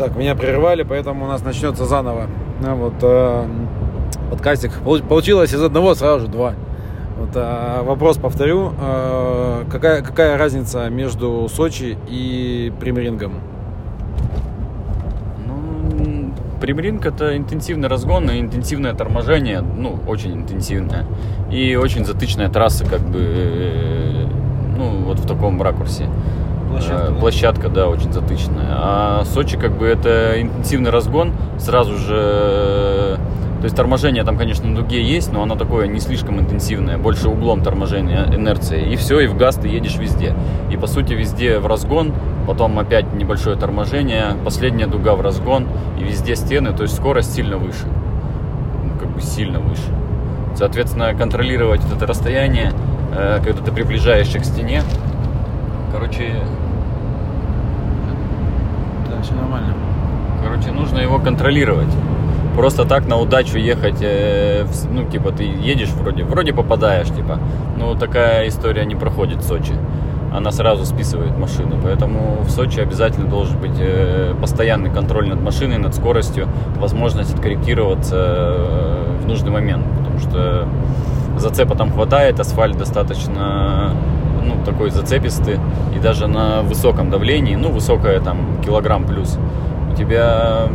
Так, меня прервали, поэтому у нас начнется заново. Ну, вот, э, подкастик. Получилось из одного сразу же два. Вот, э, вопрос повторю. Э, какая, какая разница между Сочи и Примерингом? Ну, Примеринг это интенсивный разгон и интенсивное торможение, ну, очень интенсивное. И очень затычная трасса, как бы, э, ну, вот в таком ракурсе. Площадка, э, да? Площадка, да, очень затычная. А Сочи, как бы, это интенсивный разгон, сразу же... То есть торможение там, конечно, на дуге есть, но оно такое не слишком интенсивное, больше углом торможения, инерции. И все, и в газ ты едешь везде. И по сути везде в разгон, потом опять небольшое торможение, последняя дуга в разгон, и везде стены, то есть скорость сильно выше. Ну, как бы сильно выше. Соответственно, контролировать это расстояние, э, когда ты приближаешься к стене, Короче... Все нормально. Короче, нужно его контролировать. Просто так на удачу ехать, э, ну, типа, ты едешь вроде, вроде попадаешь, типа. Но такая история не проходит в Сочи. Она сразу списывает машину. Поэтому в Сочи обязательно должен быть э, постоянный контроль над машиной, над скоростью, возможность откорректироваться э, в нужный момент. Потому что зацепа там хватает, асфальт достаточно ну, такой зацепистый, и даже на высоком давлении, ну, высокое там килограмм плюс, у тебя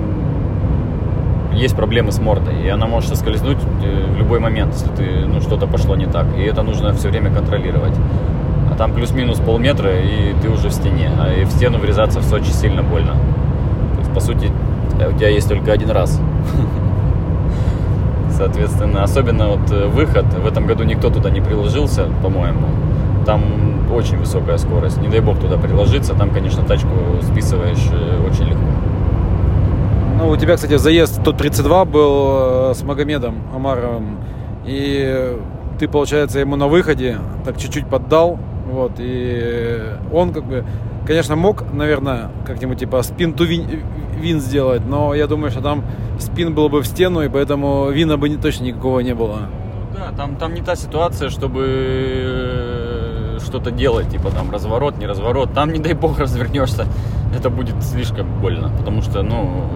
есть проблемы с мордой, и она может соскользнуть э, в любой момент, если ты, ну, что-то пошло не так, и это нужно все время контролировать. А там плюс-минус полметра, и ты уже в стене, а и в стену врезаться в Сочи сильно больно. То есть, по сути, у тебя есть только один раз. Соответственно, особенно вот э, выход, в этом году никто туда не приложился, по-моему, там очень высокая скорость. Не дай бог туда приложиться, там, конечно, тачку списываешь э, очень легко. Ну, у тебя, кстати, заезд тот 32 был э, с Магомедом Амаровым. И ты, получается, ему на выходе так чуть-чуть поддал. Вот, и он как бы, конечно, мог, наверное, как-нибудь типа спин ту вин, вин сделать, но я думаю, что там спин был бы в стену, и поэтому вина бы не, точно никакого не было. Да, там, там не та ситуация, чтобы что-то делать, типа там разворот, не разворот. Там, не дай бог, развернешься, это будет слишком больно, потому что, ну,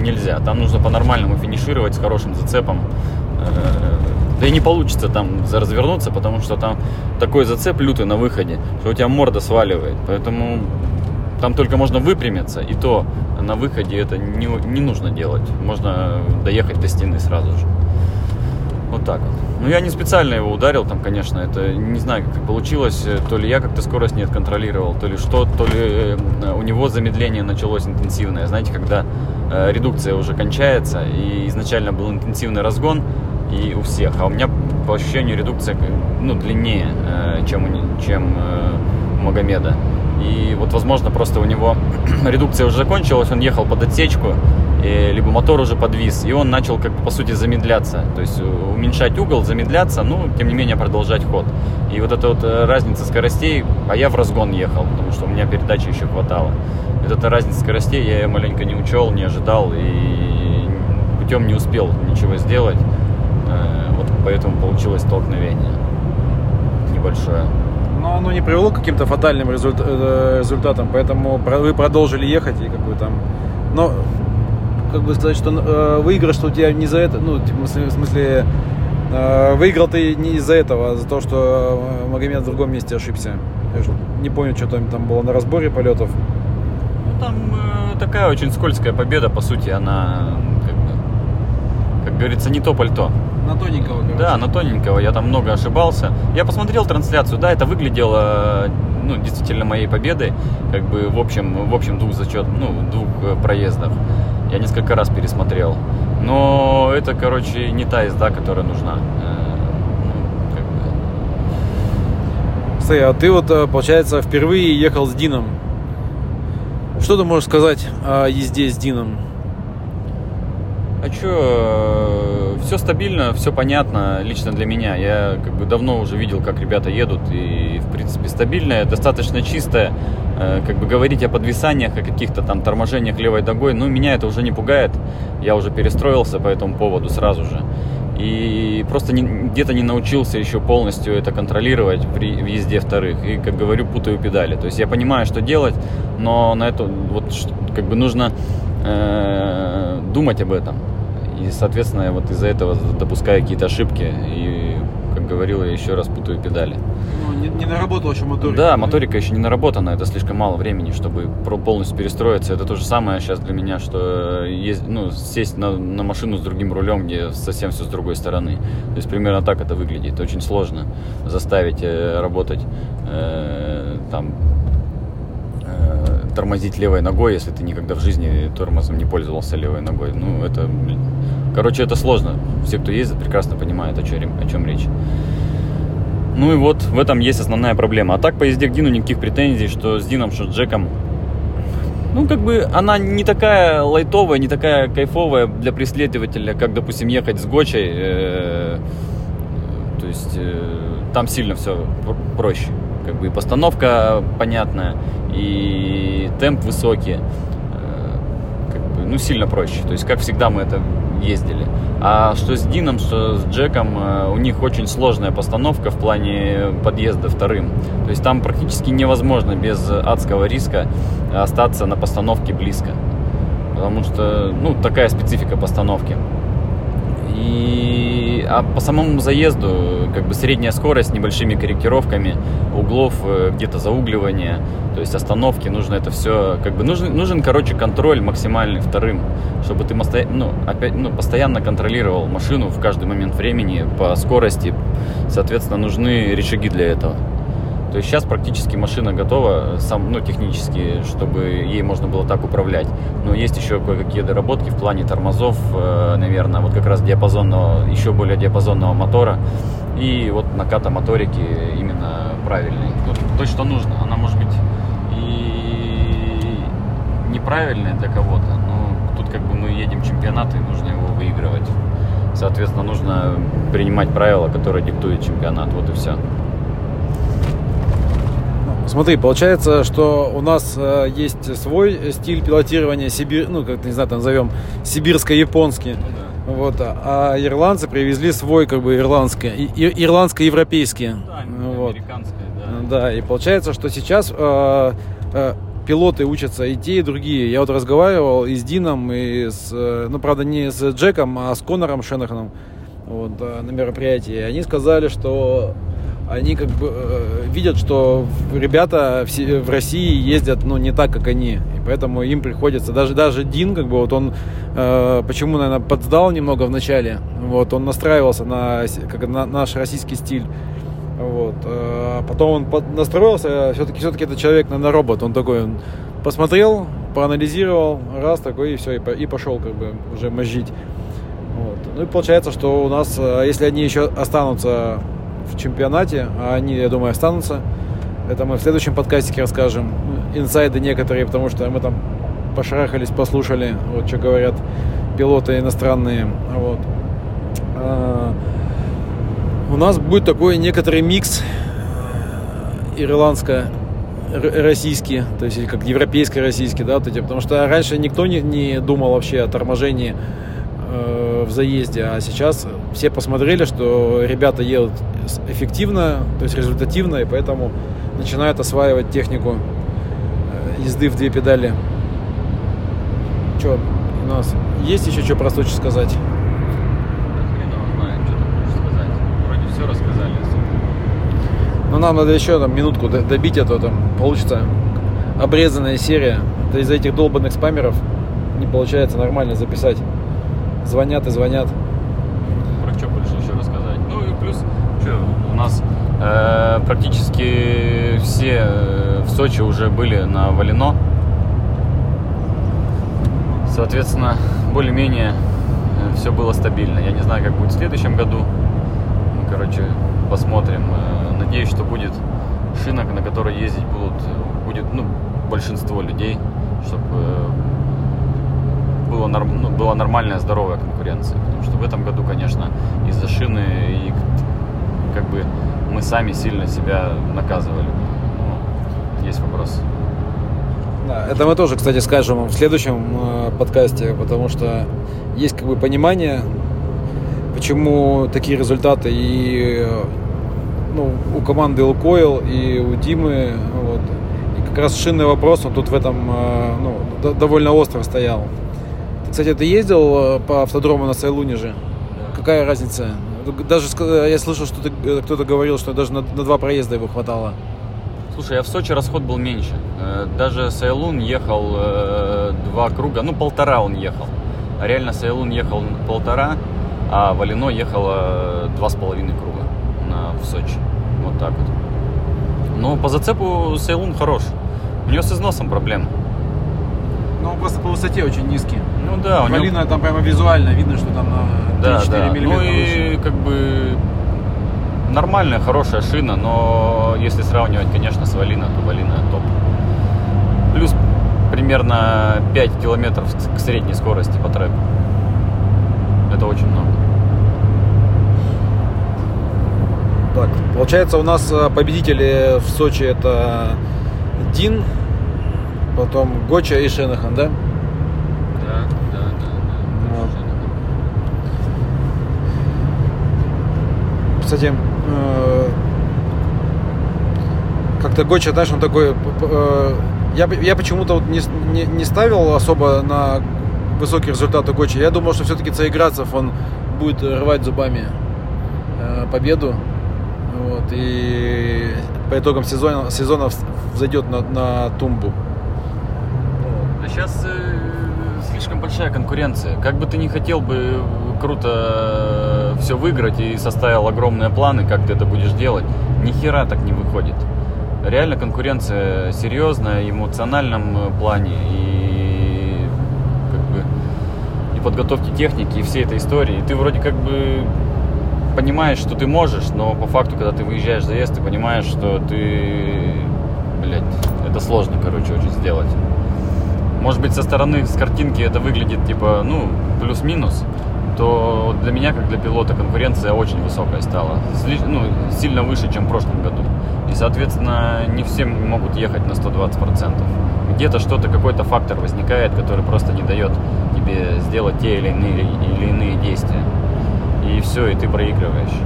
нельзя. Там нужно по-нормальному финишировать с хорошим зацепом. Э, да и не получится там развернуться, потому что там такой зацеп лютый на выходе, что у тебя морда сваливает. Поэтому там только можно выпрямиться, и то на выходе это не, не нужно делать. Можно доехать до стены сразу же. Вот так вот. Ну, я не специально его ударил, там, конечно, это не знаю, как получилось. То ли я как-то скорость не отконтролировал, то ли что, то ли э, у него замедление началось интенсивное. Знаете, когда э, редукция уже кончается, и изначально был интенсивный разгон, и у всех, а у меня по ощущению редукция ну, длиннее, э, чем, чем э, Магомеда. И вот, возможно, просто у него редукция уже закончилась, он ехал под отсечку, и, либо мотор уже подвис, и он начал, как бы, по сути, замедляться. То есть э, уменьшать угол, замедляться, ну, тем не менее, продолжать ход. И вот эта вот э, разница скоростей, а я в разгон ехал, потому что у меня передачи еще хватало. Вот эта разница скоростей я ее маленько не учел, не ожидал, и путем не успел ничего сделать. Э, вот поэтому получилось столкновение небольшое. Но оно не привело к каким-то фатальным результатам, поэтому вы продолжили ехать и как бы там... Но как бы сказать, что э, выигрыш, что у тебя не за это, ну, типа, в смысле, э, выиграл ты не из-за этого, а за то, что э, Магомед в другом месте ошибся. Я не помню, что там, там было на разборе полетов. Ну, там э, такая очень скользкая победа, по сути, она, говорится, не то пальто. На тоненького, короче. Да, на тоненького. Я там много ошибался. Я посмотрел трансляцию, да, это выглядело ну, действительно моей победой, как бы в общем, в общем двух зачет, ну, двух э, проездах. Я несколько раз пересмотрел. Но это, короче, не та езда, которая нужна. Э, ну, как бы... Стой, а ты вот, э, получается, впервые ехал с Дином. Что ты можешь сказать о езде с Дином? А что, все стабильно, все понятно лично для меня. Я как бы давно уже видел, как ребята едут, и в принципе стабильная, достаточно чистая. Э, как бы говорить о подвисаниях, о каких-то там торможениях левой ногой, ну меня это уже не пугает. Я уже перестроился по этому поводу сразу же. и просто где-то не научился еще полностью это контролировать при езде вторых. И, как говорю, путаю педали. То есть я понимаю, что делать, но на это вот как бы нужно э, думать об этом. И, соответственно, вот из-за этого допускаю какие-то ошибки и как говорил, я еще раз путаю педали. Ну, не, не наработал еще моторика. Да, моторика еще не наработана, это слишком мало времени, чтобы полностью перестроиться. Это то же самое сейчас для меня, что есть, ну, сесть на, на машину с другим рулем, где совсем все с другой стороны. То есть примерно так это выглядит. Очень сложно заставить э, работать э, там э, тормозить левой ногой, если ты никогда в жизни тормозом не пользовался левой ногой. Ну, это, короче, это сложно. Все, кто ездит, прекрасно понимают, о чем, о чем речь. Ну и вот в этом есть основная проблема. А так по езде к Дину никаких претензий, что с Дином, что с Джеком. Ну, как бы она не такая лайтовая, не такая кайфовая для преследователя, как, допустим, ехать с Гочей. Э, то есть э, там сильно все проще. Как бы и постановка понятная, и темп высокий. Э, как бы, ну, сильно проще. То есть, как всегда мы это ездили. А что с Дином, что с Джеком, э, у них очень сложная постановка в плане подъезда вторым. То есть там практически невозможно без адского риска остаться на постановке близко. Потому что, ну, такая специфика постановки. И а по самому заезду, как бы средняя скорость с небольшими корректировками углов, э, где-то заугливание, то есть остановки, нужно это все, как бы нужен, нужен, короче, контроль максимальный вторым, чтобы ты ну, опять, ну, постоянно контролировал машину в каждый момент времени по скорости, соответственно, нужны рычаги для этого. То есть сейчас практически машина готова, сам, ну, технически, чтобы ей можно было так управлять. Но есть еще кое-какие доработки в плане тормозов, э, наверное, вот как раз диапазонного, еще более диапазонного мотора. И вот наката моторики именно правильный. Вот то, что нужно. Она может быть и неправильная для кого-то, но тут как бы мы едем чемпионат, и нужно его выигрывать. Соответственно, нужно принимать правила, которые диктует чемпионат. Вот и все. Смотри, получается, что у нас э, есть свой стиль пилотирования, Сибирь, ну, как не знаю, там назовем, сибирско-японский. Ну, вот, а, а ирландцы привезли свой, как бы, ирландский, и, ирландско-европейский. Ну, да, вот. да. Да, и получается, что сейчас э, э, пилоты учатся и те, и другие. Я вот разговаривал и с Дином, и с, э, ну, правда, не с Джеком, а с Конором Шенаханом вот, э, на мероприятии. Они сказали, что они как бы э, видят, что ребята в, в России ездят, ну, не так, как они. И поэтому им приходится, даже, даже Дин, как бы, вот он, э, почему, наверное, подсдал немного в начале, вот, он настраивался на, как, на наш российский стиль. Вот. Э, потом он под, настроился, все-таки, все-таки это человек, наверное, робот. Он такой, он посмотрел, проанализировал, раз такой, и все, и, и пошел, как бы, уже мозжить. Вот. Ну и получается, что у нас, э, если они еще останутся в чемпионате, а они, я думаю, останутся. Это мы в следующем подкастике расскажем. Инсайды некоторые, потому что мы там пошарахались, послушали, вот что говорят пилоты иностранные. Вот. А, у нас будет такой некоторый микс э, ирландско российский, то есть как европейско-российский, да, вот потому что раньше никто не, не думал вообще о торможении э, в заезде, а сейчас все посмотрели, что ребята едут эффективно, то есть результативно, и поэтому начинают осваивать технику э, езды в две педали. Что у нас есть еще что про Сочи сказать? Но нам надо еще там минутку добить, а то там получится обрезанная серия. Это из-за этих долбанных спамеров не получается нормально записать. Звонят и звонят. Нас э, практически все э, в Сочи уже были на Валино. Соответственно, более-менее э, все было стабильно. Я не знаю, как будет в следующем году. Ну, короче, посмотрим. Э, надеюсь, что будет шинок, на которые ездить будут, будет ну, большинство людей, чтобы было, норм, ну, была нормальная, здоровая конкуренция. Потому что в этом году, конечно, из-за шины и как бы мы сами сильно себя наказывали. Ну, есть вопрос. Да, это мы тоже, кстати, скажем в следующем э, подкасте, потому что есть как бы понимание, чему такие результаты и ну, у команды Лукойл и у Димы. Вот. И как раз шинный вопрос, он тут в этом ну, довольно остро стоял. Кстати, ты ездил по автодрому на Сайлуне же? Какая разница? Даже я слышал, что кто-то говорил, что даже на, на два проезда его хватало. Слушай, я в Сочи расход был меньше. Э, даже Сайлун ехал э, два круга, ну полтора он ехал. А реально Сайлун ехал полтора, а Валино ехало два с половиной круга на, в Сочи. Вот так вот. Но по зацепу Сайлун хорош. У него с износом проблемы. Ну, он просто по высоте очень низкий. Ну да, у Валина него... там прямо визуально видно, что там на 3-4 да, да. миллиметра. Ну и выше. как бы нормальная, хорошая шина, но если сравнивать, конечно, с Валина, то Валина топ. Плюс примерно 5 километров к средней скорости по треку. Это очень много. Так, получается у нас э, победители в Сочи это Дин, потом Гоча и Шенахан, да? Да, да, да. да. Вот. Кстати, э, как-то Гоча, знаешь, он такой... Э, я, я почему-то вот не, не, не ставил особо на высокие результаты Гочи. Я думал, что все-таки Цаиградцев он будет рвать зубами э, победу. Вот, и по итогам сезона, сезона зайдет на, на тумбу. Сейчас э, слишком большая конкуренция. Как бы ты не хотел бы круто все выиграть и составил огромные планы, как ты это будешь делать, ни хера так не выходит. Реально конкуренция серьезная, в эмоциональном э, плане и как бы и подготовки техники и всей этой истории. И ты вроде как бы понимаешь, что ты можешь, но по факту, когда ты выезжаешь заезд, ты понимаешь, что ты, блядь, это сложно, короче, очень сделать. Может быть, со стороны, с картинки это выглядит, типа, ну, плюс-минус, то для меня, как для пилота, конкуренция очень высокая стала. Ну, сильно выше, чем в прошлом году. И, соответственно, не все могут ехать на 120%. Где-то что-то, какой-то фактор возникает, который просто не дает тебе сделать те или иные, или иные действия. И все, и ты проигрываешь.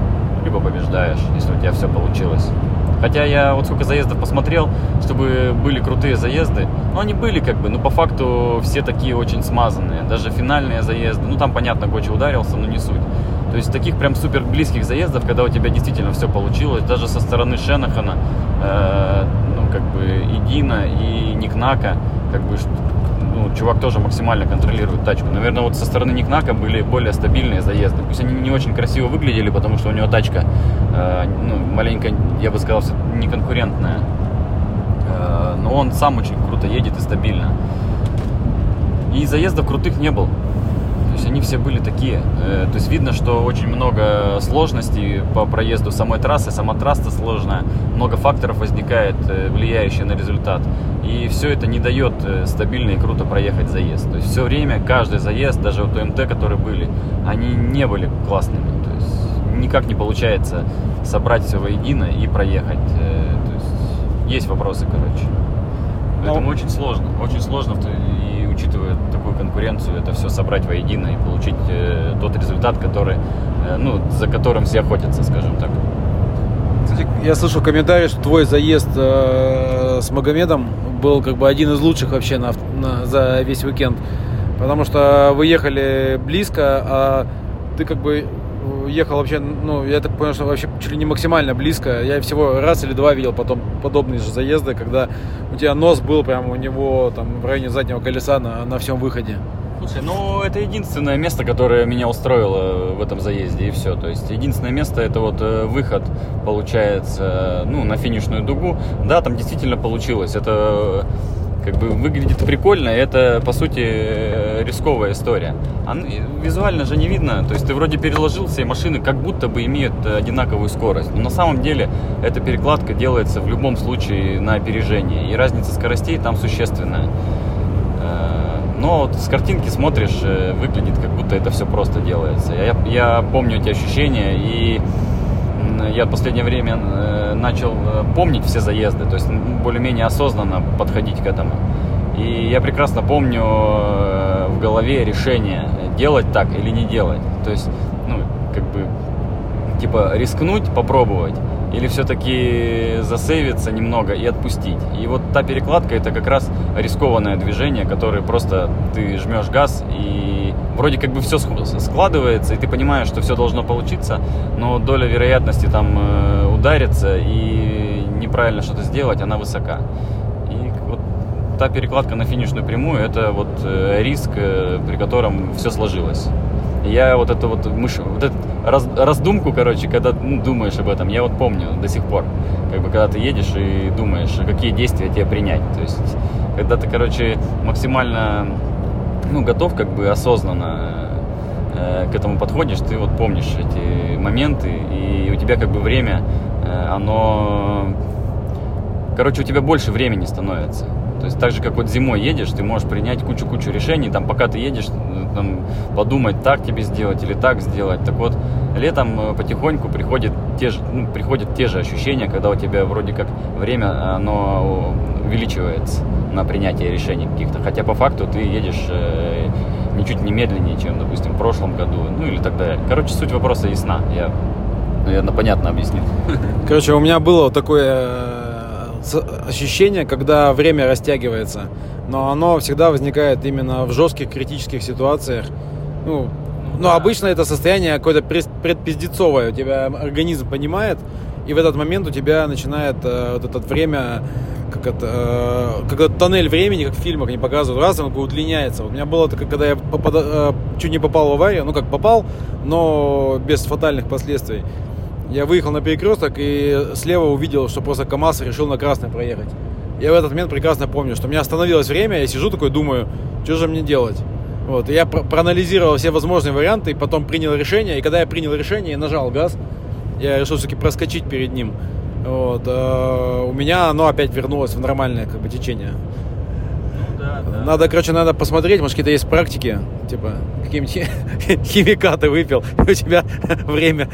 Либо побеждаешь, если у тебя все получилось. Хотя я вот сколько заездов посмотрел, чтобы были крутые заезды. Ну, они были как бы, но по факту все такие очень смазанные. Даже финальные заезды. Ну, там, понятно, Гочи ударился, но не суть. То есть таких прям супер близких заездов, когда у тебя действительно все получилось, даже со стороны Шенахана, э, ну, как бы и Дина, и Никнака, как бы ну, чувак тоже максимально контролирует тачку. Наверное, вот со стороны Никнака были более стабильные заезды. Пусть они не очень красиво выглядели, потому что у него тачка, э, ну, маленько, я бы сказал, не конкурентная. Э, но он сам очень круто едет и стабильно. И заездов крутых не было. Есть они все были такие. Э, то есть видно, что очень много сложностей по проезду самой трассы. Сама трасса сложная. Много факторов возникает, э, влияющих на результат. И все это не дает э, стабильно и круто проехать заезд. То есть все время, каждый заезд, даже вот МТ, которые были, они не были классными. То есть никак не получается собрать все воедино и проехать. То есть есть вопросы, короче. Поэтому Но... очень сложно. Очень сложно, и учитывая такую конкуренцию, это все собрать воедино и получить э, тот результат, который, ну, за которым все охотятся, скажем так. Кстати, я слышал комментарий, что твой заезд э, с Магомедом был как бы один из лучших вообще на, на, за весь уикенд. Потому что вы ехали близко, а ты как бы ехал вообще, ну, я так понял, что вообще чуть ли не максимально близко. Я всего раз или два видел потом подобные же заезды, когда у тебя нос был прямо у него там в районе заднего колеса на, на всем выходе. Слушай, ну это единственное место, которое меня устроило в этом заезде, и все. То есть единственное место это вот э, выход, получается, ну, на финишную дугу. Да, там действительно получилось. Это как бы выглядит прикольно, это, по сути, э, рисковая история. А визуально же не видно, то есть ты вроде переложил все машины, как будто бы имеют одинаковую скорость. Но на самом деле эта перекладка делается в любом случае на опережение, и разница скоростей там существенная. Но вот с картинки смотришь, э, выглядит как будто это все просто делается. Я, я помню эти ощущения, и я в последнее время э, начал э, помнить все заезды, то есть более-менее осознанно подходить к этому. И я прекрасно помню в голове решение, делать так или не делать. То есть, ну, как бы, типа, рискнуть, попробовать, или все-таки засейвиться немного и отпустить. И вот та перекладка это как раз рискованное движение, которое просто ты жмешь газ и вроде как бы все складывается, и ты понимаешь, что все должно получиться, но доля вероятности там э, удариться и неправильно что-то сделать, она высока. Та перекладка на финишную прямую, это вот э, риск, э, при котором все сложилось. Я вот эту вот мыш... вот эту раз... раздумку, короче, когда ну, думаешь об этом, я вот помню до сих пор. Как бы когда ты едешь и думаешь, какие действия тебе принять. То есть, когда ты, короче, максимально ну, готов, как бы осознанно э, к этому подходишь, ты вот помнишь эти моменты, и у тебя как бы время, э, оно... Короче, у тебя больше времени становится. То есть так же, как вот зимой едешь, ты можешь принять кучу-кучу решений, там, пока ты едешь, там, подумать, так тебе сделать или так сделать. Так вот, летом э, потихоньку приходят те же, ну, приходят те же ощущения, когда у тебя вроде как время, оно увеличивается на принятие решений каких-то. Хотя по факту ты едешь э, ничуть не медленнее, чем, допустим, в прошлом году, ну или так далее. Короче, суть вопроса ясна. Я, наверное, понятно объяснил. Короче, у меня было такое ощущение, когда время растягивается. Но оно всегда возникает именно в жестких критических ситуациях. Ну, ну обычно это состояние какое-то предпиздецовое. У тебя организм понимает, и в этот момент у тебя начинает э, вот это время, как это, э, когда тоннель времени, как в фильмах они показывают, раз он удлиняется. Вот у меня было такое, когда я попад, э, чуть не попал в аварию, ну как попал, но без фатальных последствий. Я выехал на перекресток и слева увидел, что просто КАМАЗ решил на красный проехать. Я в этот момент прекрасно помню, что у меня остановилось время, я сижу такой, думаю, что же мне делать? Вот, я проанализировал все возможные варианты, и потом принял решение, и когда я принял решение и нажал газ, я решил все-таки проскочить перед ним. Вот, э, у меня оно опять вернулось в нормальное как бы течение. Надо, короче, надо посмотреть, может, какие-то есть практики, типа, какие-нибудь химикаты выпил, и у тебя время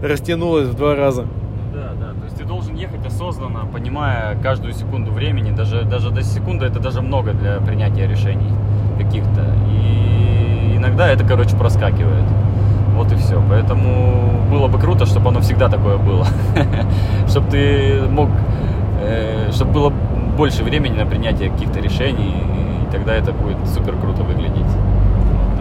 растянулось в два раза. Да, да, то есть ты должен ехать осознанно, понимая каждую секунду времени, даже, даже до секунды это даже много для принятия решений каких-то. И иногда это, короче, проскакивает. Вот и все. Поэтому было бы круто, чтобы оно всегда такое было. чтобы ты мог, э, чтобы было больше времени на принятие каких-то решений, и тогда это будет супер круто выглядеть.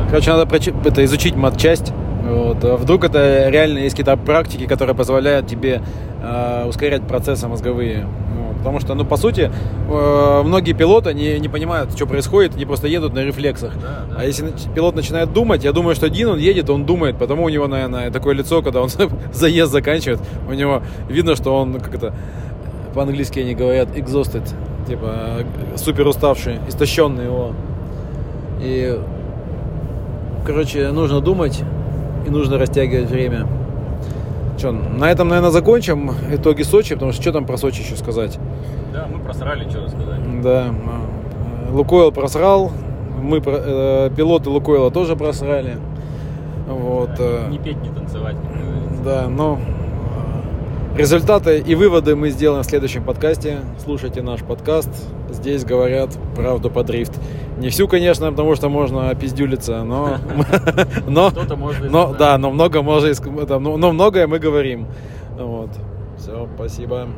Короче, надо это изучить матчасть. Вот. А вдруг это реально есть какие-то практики, которые позволяют тебе э, ускорять процессы мозговые. Вот. Потому что, ну, по сути, э, многие пилоты не, не понимают, что происходит, они просто едут на рефлексах. Да, да, а если пилот начинает думать, я думаю, что один он едет, он думает, потому у него, наверное, такое лицо, когда он заезд заканчивает, у него видно, что он как это по-английски они говорят exhausted, типа супер уставший, истощенный его. И, короче, нужно думать и нужно растягивать время. Что, на этом, наверное, закончим итоги Сочи, потому что что там про Сочи еще сказать? Да, мы просрали, что рассказать. Да, Лукойл просрал, мы, э, пилоты Лукойла тоже просрали. Вот. Э, не петь, не танцевать. Да, но Результаты и выводы мы сделаем в следующем подкасте. Слушайте наш подкаст. Здесь говорят правду по дрифт. Не всю, конечно, потому что можно опиздюлиться, но... но, но да, но много можно... Но многое мы говорим. Вот. Все, спасибо.